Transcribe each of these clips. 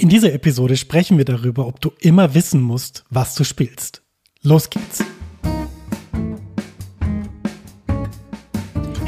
In dieser Episode sprechen wir darüber, ob du immer wissen musst, was du spielst. Los geht's!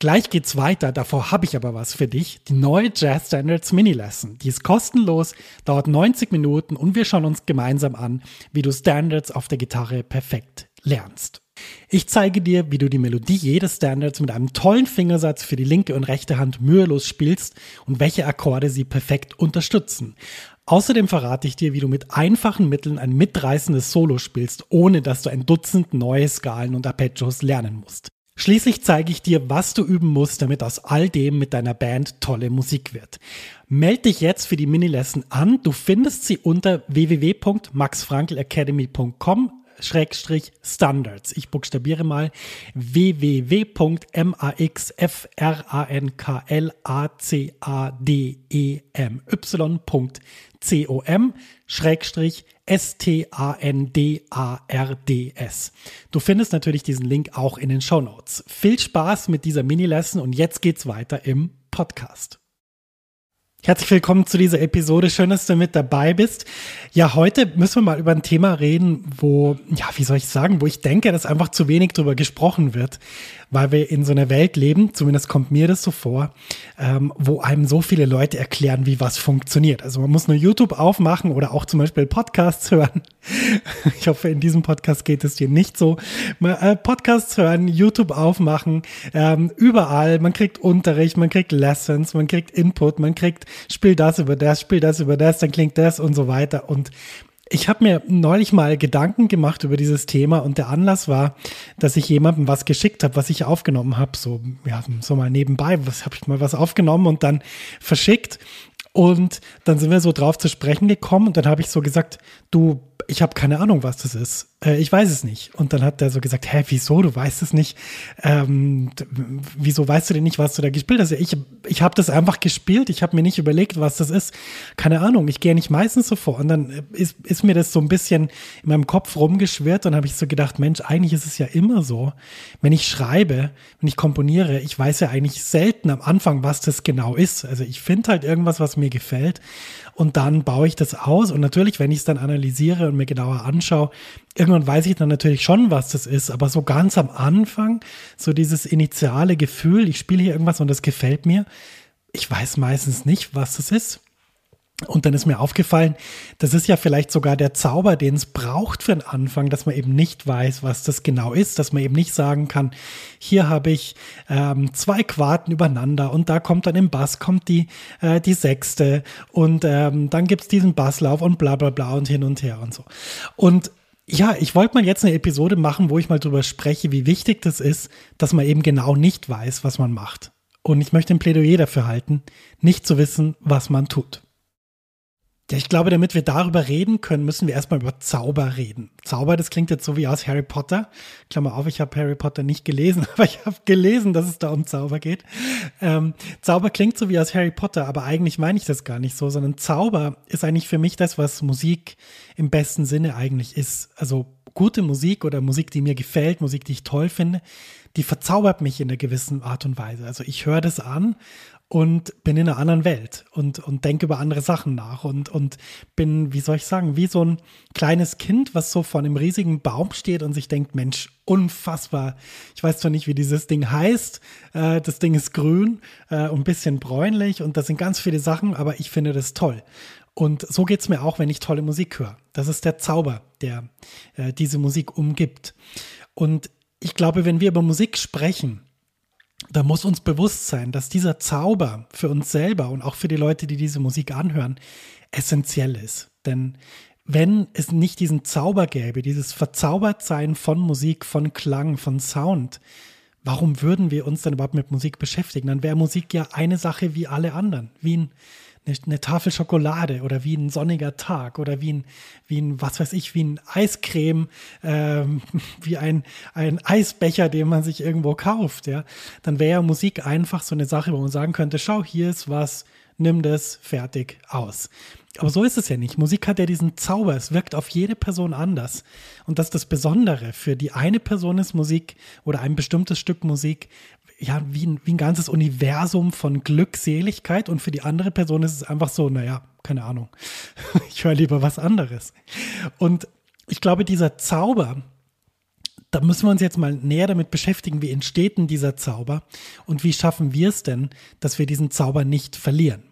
Gleich geht's weiter, davor habe ich aber was für dich. Die neue Jazz Standards Mini Lesson. Die ist kostenlos, dauert 90 Minuten und wir schauen uns gemeinsam an, wie du Standards auf der Gitarre perfekt lernst. Ich zeige dir, wie du die Melodie jedes Standards mit einem tollen Fingersatz für die linke und rechte Hand mühelos spielst und welche Akkorde sie perfekt unterstützen. Außerdem verrate ich dir, wie du mit einfachen Mitteln ein mitreißendes Solo spielst, ohne dass du ein Dutzend neue Skalen und Arpeggios lernen musst. Schließlich zeige ich dir, was du üben musst, damit aus all dem mit deiner Band tolle Musik wird. Meld dich jetzt für die Mini-Lesson an. Du findest sie unter www.maxfrankelacademy.com Schrägstrich Standards. Ich buchstabiere mal www.maxfrankelacademy.com Schrägstrich S-T-A-N-D-A-R-D-S. Du findest natürlich diesen Link auch in den Show Notes. Viel Spaß mit dieser Mini-Lesson und jetzt geht's weiter im Podcast. Herzlich willkommen zu dieser Episode. Schön, dass du mit dabei bist. Ja, heute müssen wir mal über ein Thema reden, wo, ja, wie soll ich sagen, wo ich denke, dass einfach zu wenig drüber gesprochen wird weil wir in so einer Welt leben, zumindest kommt mir das so vor, ähm, wo einem so viele Leute erklären, wie was funktioniert. Also man muss nur YouTube aufmachen oder auch zum Beispiel Podcasts hören. Ich hoffe, in diesem Podcast geht es dir nicht so. Äh, Podcasts hören, YouTube aufmachen, ähm, überall. Man kriegt Unterricht, man kriegt Lessons, man kriegt Input, man kriegt, spiel das über das, spiel das über das, dann klingt das und so weiter. Und ich habe mir neulich mal Gedanken gemacht über dieses Thema und der Anlass war, dass ich jemandem was geschickt habe, was ich aufgenommen habe, so ja, so mal nebenbei, was habe ich mal was aufgenommen und dann verschickt. Und dann sind wir so drauf zu sprechen gekommen und dann habe ich so gesagt, du ich habe keine Ahnung, was das ist. Äh, ich weiß es nicht. Und dann hat er so gesagt, hä, wieso, du weißt es nicht? Ähm, wieso weißt du denn nicht, was du da gespielt hast? Ich, ich habe das einfach gespielt, ich habe mir nicht überlegt, was das ist. Keine Ahnung, ich gehe nicht meistens so vor. Und dann ist, ist mir das so ein bisschen in meinem Kopf rumgeschwirrt und habe ich so gedacht, Mensch, eigentlich ist es ja immer so. Wenn ich schreibe, wenn ich komponiere, ich weiß ja eigentlich selten am Anfang, was das genau ist. Also ich finde halt irgendwas, was mir gefällt und dann baue ich das aus. Und natürlich, wenn ich es dann analysiere und mir genauer anschaue, irgendwann weiß ich dann natürlich schon, was das ist. Aber so ganz am Anfang, so dieses initiale Gefühl, ich spiele hier irgendwas und das gefällt mir, ich weiß meistens nicht, was das ist. Und dann ist mir aufgefallen, das ist ja vielleicht sogar der Zauber, den es braucht für den Anfang, dass man eben nicht weiß, was das genau ist, dass man eben nicht sagen kann, hier habe ich ähm, zwei Quarten übereinander und da kommt dann im Bass kommt die, äh, die sechste und ähm, dann gibt's diesen Basslauf und bla bla bla und hin und her und so. Und ja, ich wollte mal jetzt eine Episode machen, wo ich mal drüber spreche, wie wichtig das ist, dass man eben genau nicht weiß, was man macht. Und ich möchte ein Plädoyer dafür halten, nicht zu wissen, was man tut. Ja, ich glaube, damit wir darüber reden können, müssen wir erstmal über Zauber reden. Zauber, das klingt jetzt so wie aus Harry Potter. Klammer auf, ich habe Harry Potter nicht gelesen, aber ich habe gelesen, dass es da um Zauber geht. Ähm, Zauber klingt so wie aus Harry Potter, aber eigentlich meine ich das gar nicht so, sondern Zauber ist eigentlich für mich das, was Musik im besten Sinne eigentlich ist. Also gute Musik oder Musik, die mir gefällt, Musik, die ich toll finde, die verzaubert mich in einer gewissen Art und Weise. Also ich höre das an und bin in einer anderen Welt und, und denke über andere Sachen nach und, und bin, wie soll ich sagen, wie so ein kleines Kind, was so vor einem riesigen Baum steht und sich denkt, Mensch, unfassbar. Ich weiß zwar nicht, wie dieses Ding heißt. Äh, das Ding ist grün äh, und ein bisschen bräunlich und da sind ganz viele Sachen, aber ich finde das toll. Und so geht's mir auch, wenn ich tolle Musik höre. Das ist der Zauber, der äh, diese Musik umgibt. Und ich glaube, wenn wir über Musik sprechen, da muss uns bewusst sein, dass dieser Zauber für uns selber und auch für die Leute, die diese Musik anhören, essentiell ist. Denn wenn es nicht diesen Zauber gäbe, dieses Verzaubertsein von Musik, von Klang, von Sound, warum würden wir uns dann überhaupt mit Musik beschäftigen? Dann wäre Musik ja eine Sache wie alle anderen, wie ein, eine, eine Tafel Schokolade oder wie ein sonniger Tag oder wie ein, wie ein was weiß ich, wie ein Eiscreme, ähm, wie ein, ein Eisbecher, den man sich irgendwo kauft, ja, dann wäre ja Musik einfach so eine Sache, wo man sagen könnte, schau, hier ist was, nimm das, fertig, aus. Aber so ist es ja nicht. Musik hat ja diesen Zauber. Es wirkt auf jede Person anders. Und das ist das Besondere. Für die eine Person ist Musik oder ein bestimmtes Stück Musik ja, wie ein, wie ein ganzes Universum von Glückseligkeit und für die andere Person ist es einfach so, naja, keine Ahnung, ich höre lieber was anderes. Und ich glaube, dieser Zauber, da müssen wir uns jetzt mal näher damit beschäftigen, wie entsteht denn dieser Zauber und wie schaffen wir es denn, dass wir diesen Zauber nicht verlieren.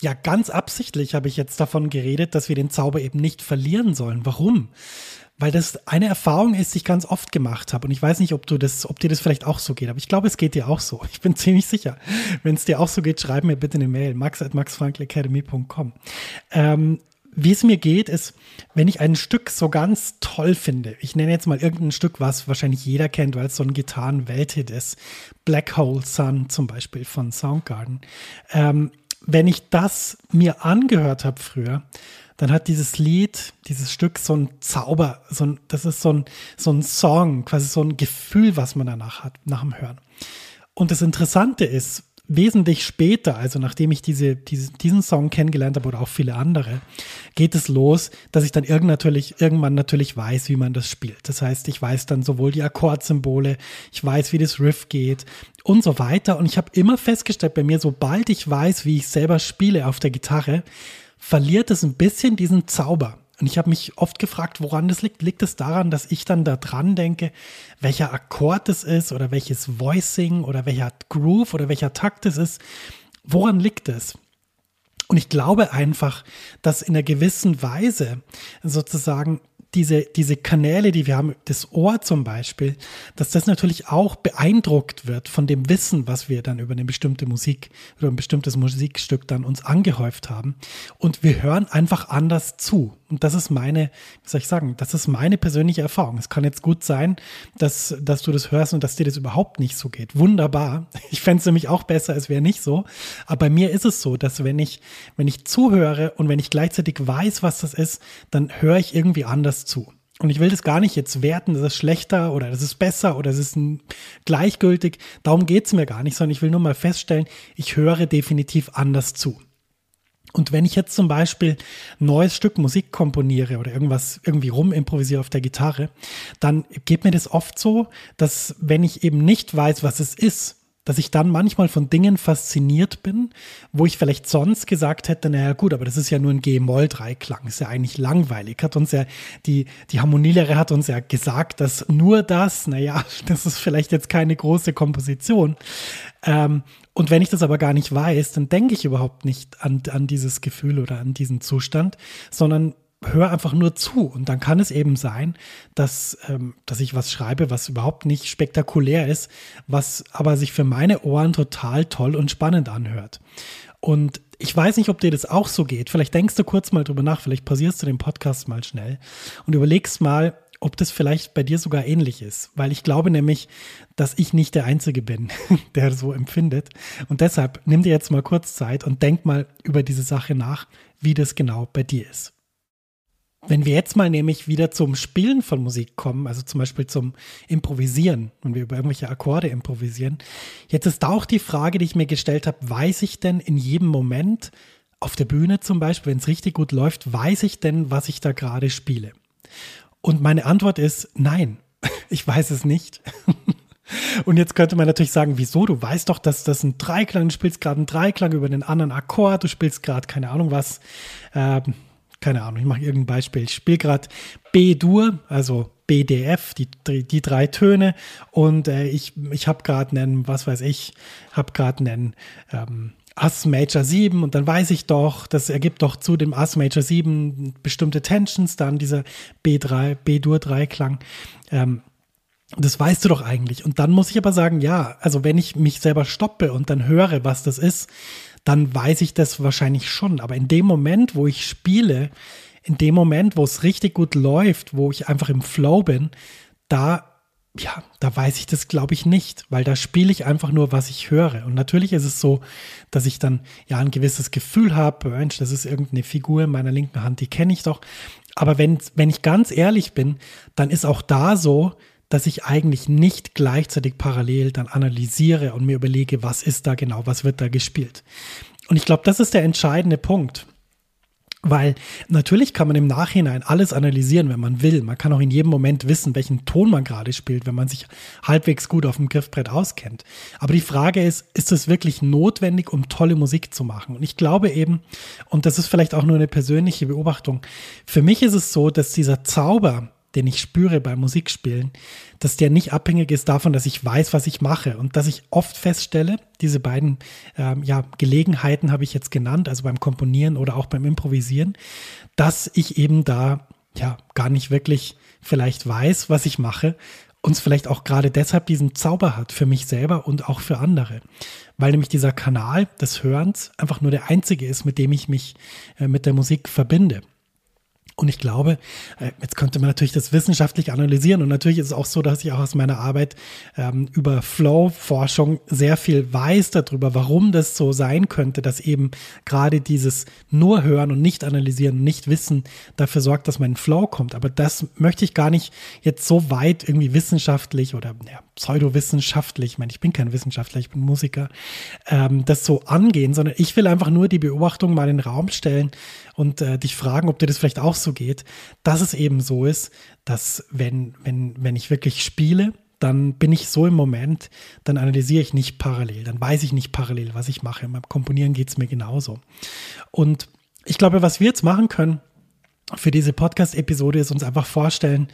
Ja, ganz absichtlich habe ich jetzt davon geredet, dass wir den Zauber eben nicht verlieren sollen. Warum? Weil das eine Erfahrung ist, die ich ganz oft gemacht habe. Und ich weiß nicht, ob du das, ob dir das vielleicht auch so geht, aber ich glaube, es geht dir auch so. Ich bin ziemlich sicher. Wenn es dir auch so geht, schreib mir bitte eine Mail, max at maxfrankelacademy.com. Ähm, wie es mir geht, ist, wenn ich ein Stück so ganz toll finde, ich nenne jetzt mal irgendein Stück, was wahrscheinlich jeder kennt, weil es so ein Gitarren-Welthit ist, Black Hole Sun zum Beispiel von Soundgarden. Ähm, wenn ich das mir angehört habe früher, dann hat dieses Lied, dieses Stück so ein Zauber, so ein, das ist so ein, so ein Song, quasi so ein Gefühl, was man danach hat, nach dem Hören. Und das Interessante ist, wesentlich später, also nachdem ich diese, diese, diesen Song kennengelernt habe oder auch viele andere, geht es los, dass ich dann irgend natürlich, irgendwann natürlich weiß, wie man das spielt. Das heißt, ich weiß dann sowohl die Akkordsymbole, ich weiß, wie das Riff geht und so weiter. Und ich habe immer festgestellt bei mir, sobald ich weiß, wie ich selber spiele auf der Gitarre, verliert es ein bisschen diesen Zauber. Und ich habe mich oft gefragt, woran das liegt. Liegt es daran, dass ich dann da dran denke, welcher Akkord es ist oder welches Voicing oder welcher Groove oder welcher Takt es ist? Woran liegt es? Und ich glaube einfach, dass in einer gewissen Weise sozusagen diese, diese Kanäle, die wir haben, das Ohr zum Beispiel, dass das natürlich auch beeindruckt wird von dem Wissen, was wir dann über eine bestimmte Musik oder ein bestimmtes Musikstück dann uns angehäuft haben. Und wir hören einfach anders zu. Und das ist meine, wie soll ich sagen, das ist meine persönliche Erfahrung. Es kann jetzt gut sein, dass, dass du das hörst und dass dir das überhaupt nicht so geht. Wunderbar. Ich fände es nämlich auch besser, es wäre nicht so. Aber bei mir ist es so, dass wenn ich, wenn ich zuhöre und wenn ich gleichzeitig weiß, was das ist, dann höre ich irgendwie anders zu. Und ich will das gar nicht jetzt werten, das ist schlechter oder das ist besser oder das ist gleichgültig. Darum geht es mir gar nicht, sondern ich will nur mal feststellen, ich höre definitiv anders zu. Und wenn ich jetzt zum Beispiel ein neues Stück Musik komponiere oder irgendwas irgendwie rumimprovisiere auf der Gitarre, dann geht mir das oft so, dass wenn ich eben nicht weiß, was es ist, dass ich dann manchmal von Dingen fasziniert bin, wo ich vielleicht sonst gesagt hätte, naja gut, aber das ist ja nur ein G-Moll-Dreiklang, ist ja eigentlich langweilig. Hat uns ja, die, die Harmonielehre hat uns ja gesagt, dass nur das, naja, das ist vielleicht jetzt keine große Komposition. Ähm, und wenn ich das aber gar nicht weiß, dann denke ich überhaupt nicht an, an dieses Gefühl oder an diesen Zustand, sondern hör einfach nur zu. Und dann kann es eben sein, dass, ähm, dass ich was schreibe, was überhaupt nicht spektakulär ist, was aber sich für meine Ohren total toll und spannend anhört. Und ich weiß nicht, ob dir das auch so geht. Vielleicht denkst du kurz mal drüber nach, vielleicht pausierst du den Podcast mal schnell und überlegst mal, ob das vielleicht bei dir sogar ähnlich ist. Weil ich glaube nämlich, dass ich nicht der Einzige bin, der so empfindet. Und deshalb nimm dir jetzt mal kurz Zeit und denk mal über diese Sache nach, wie das genau bei dir ist. Wenn wir jetzt mal nämlich wieder zum Spielen von Musik kommen, also zum Beispiel zum Improvisieren, wenn wir über irgendwelche Akkorde improvisieren, jetzt ist da auch die Frage, die ich mir gestellt habe, weiß ich denn in jedem Moment auf der Bühne zum Beispiel, wenn es richtig gut läuft, weiß ich denn, was ich da gerade spiele? Und meine Antwort ist nein, ich weiß es nicht. Und jetzt könnte man natürlich sagen, wieso? Du weißt doch, dass das ein Dreiklang, du spielst gerade einen Dreiklang über den anderen Akkord, du spielst gerade keine Ahnung was. Ähm, keine Ahnung, ich mache irgendein Beispiel. Ich spiele gerade B-Dur, also BDF, die, die drei Töne und äh, ich, ich habe gerade einen, was weiß ich, habe gerade einen ähm, Ass Major 7 und dann weiß ich doch, das ergibt doch zu dem Ass Major 7 bestimmte Tensions, dann dieser B3, B-Dur Dreiklang. Ähm, das weißt du doch eigentlich. Und dann muss ich aber sagen, ja, also wenn ich mich selber stoppe und dann höre, was das ist, dann weiß ich das wahrscheinlich schon. Aber in dem Moment, wo ich spiele, in dem Moment, wo es richtig gut läuft, wo ich einfach im Flow bin, da ja, da weiß ich das, glaube ich, nicht, weil da spiele ich einfach nur, was ich höre. Und natürlich ist es so, dass ich dann ja ein gewisses Gefühl habe, Mensch, das ist irgendeine Figur in meiner linken Hand, die kenne ich doch. Aber wenn, wenn ich ganz ehrlich bin, dann ist auch da so, dass ich eigentlich nicht gleichzeitig parallel dann analysiere und mir überlege, was ist da genau, was wird da gespielt. Und ich glaube, das ist der entscheidende Punkt. Weil natürlich kann man im Nachhinein alles analysieren, wenn man will. Man kann auch in jedem Moment wissen, welchen Ton man gerade spielt, wenn man sich halbwegs gut auf dem Griffbrett auskennt. Aber die Frage ist, ist es wirklich notwendig, um tolle Musik zu machen? Und ich glaube eben, und das ist vielleicht auch nur eine persönliche Beobachtung, für mich ist es so, dass dieser Zauber, den ich spüre beim Musikspielen, dass der nicht abhängig ist davon, dass ich weiß, was ich mache und dass ich oft feststelle, diese beiden ähm, ja, Gelegenheiten habe ich jetzt genannt, also beim Komponieren oder auch beim Improvisieren, dass ich eben da ja gar nicht wirklich vielleicht weiß, was ich mache und es vielleicht auch gerade deshalb diesen Zauber hat für mich selber und auch für andere. Weil nämlich dieser Kanal des Hörens einfach nur der einzige ist, mit dem ich mich äh, mit der Musik verbinde. Und ich glaube, äh, jetzt könnte man natürlich das wissenschaftlich analysieren. Und natürlich ist es auch so, dass ich auch aus meiner Arbeit ähm, über Flow-Forschung sehr viel weiß darüber, warum das so sein könnte, dass eben gerade dieses nur hören und nicht analysieren und nicht wissen dafür sorgt, dass man in Flow kommt. Aber das möchte ich gar nicht jetzt so weit irgendwie wissenschaftlich oder ja, pseudowissenschaftlich, ich meine, ich bin kein Wissenschaftler, ich bin Musiker, ähm, das so angehen, sondern ich will einfach nur die Beobachtung mal in den Raum stellen und äh, dich fragen, ob dir das vielleicht auch so geht, dass es eben so ist, dass wenn, wenn, wenn ich wirklich spiele, dann bin ich so im Moment, dann analysiere ich nicht parallel, dann weiß ich nicht parallel, was ich mache. Beim Komponieren geht es mir genauso. Und ich glaube, was wir jetzt machen können für diese Podcast-Episode, ist uns einfach vorstellen,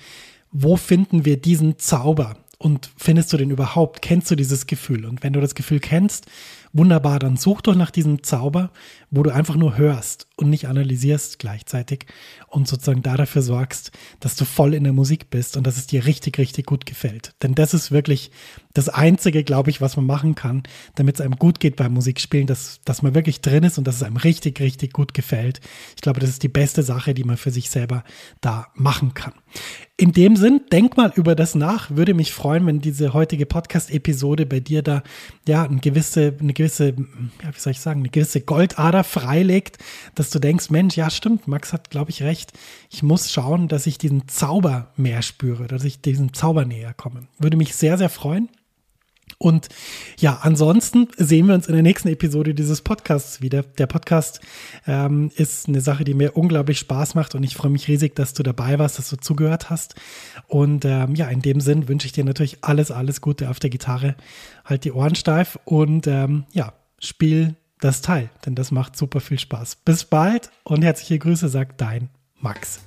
wo finden wir diesen Zauber? Und findest du den überhaupt? Kennst du dieses Gefühl? Und wenn du das Gefühl kennst, wunderbar, dann such doch nach diesem Zauber, wo du einfach nur hörst und nicht analysierst gleichzeitig und sozusagen da dafür sorgst, dass du voll in der Musik bist und dass es dir richtig, richtig gut gefällt. Denn das ist wirklich das Einzige, glaube ich, was man machen kann, damit es einem gut geht beim Musikspielen, dass, dass man wirklich drin ist und dass es einem richtig, richtig gut gefällt. Ich glaube, das ist die beste Sache, die man für sich selber da machen kann. In dem Sinn, denk mal über das nach. Würde mich freuen, wenn diese heutige Podcast-Episode bei dir da ja eine gewisse, eine gewisse, ja, wie soll ich sagen, eine gewisse Goldader freilegt, dass du denkst, Mensch, ja, stimmt, Max hat, glaube ich, recht. Ich muss schauen, dass ich diesen Zauber mehr spüre, dass ich diesem Zauber näher komme. Würde mich sehr, sehr freuen. Und ja, ansonsten sehen wir uns in der nächsten Episode dieses Podcasts wieder. Der Podcast ähm, ist eine Sache, die mir unglaublich Spaß macht und ich freue mich riesig, dass du dabei warst, dass du zugehört hast. Und ähm, ja, in dem Sinn wünsche ich dir natürlich alles, alles Gute auf der Gitarre. Halt die Ohren steif und ähm, ja, spiel das Teil, denn das macht super viel Spaß. Bis bald und herzliche Grüße, sagt dein Max.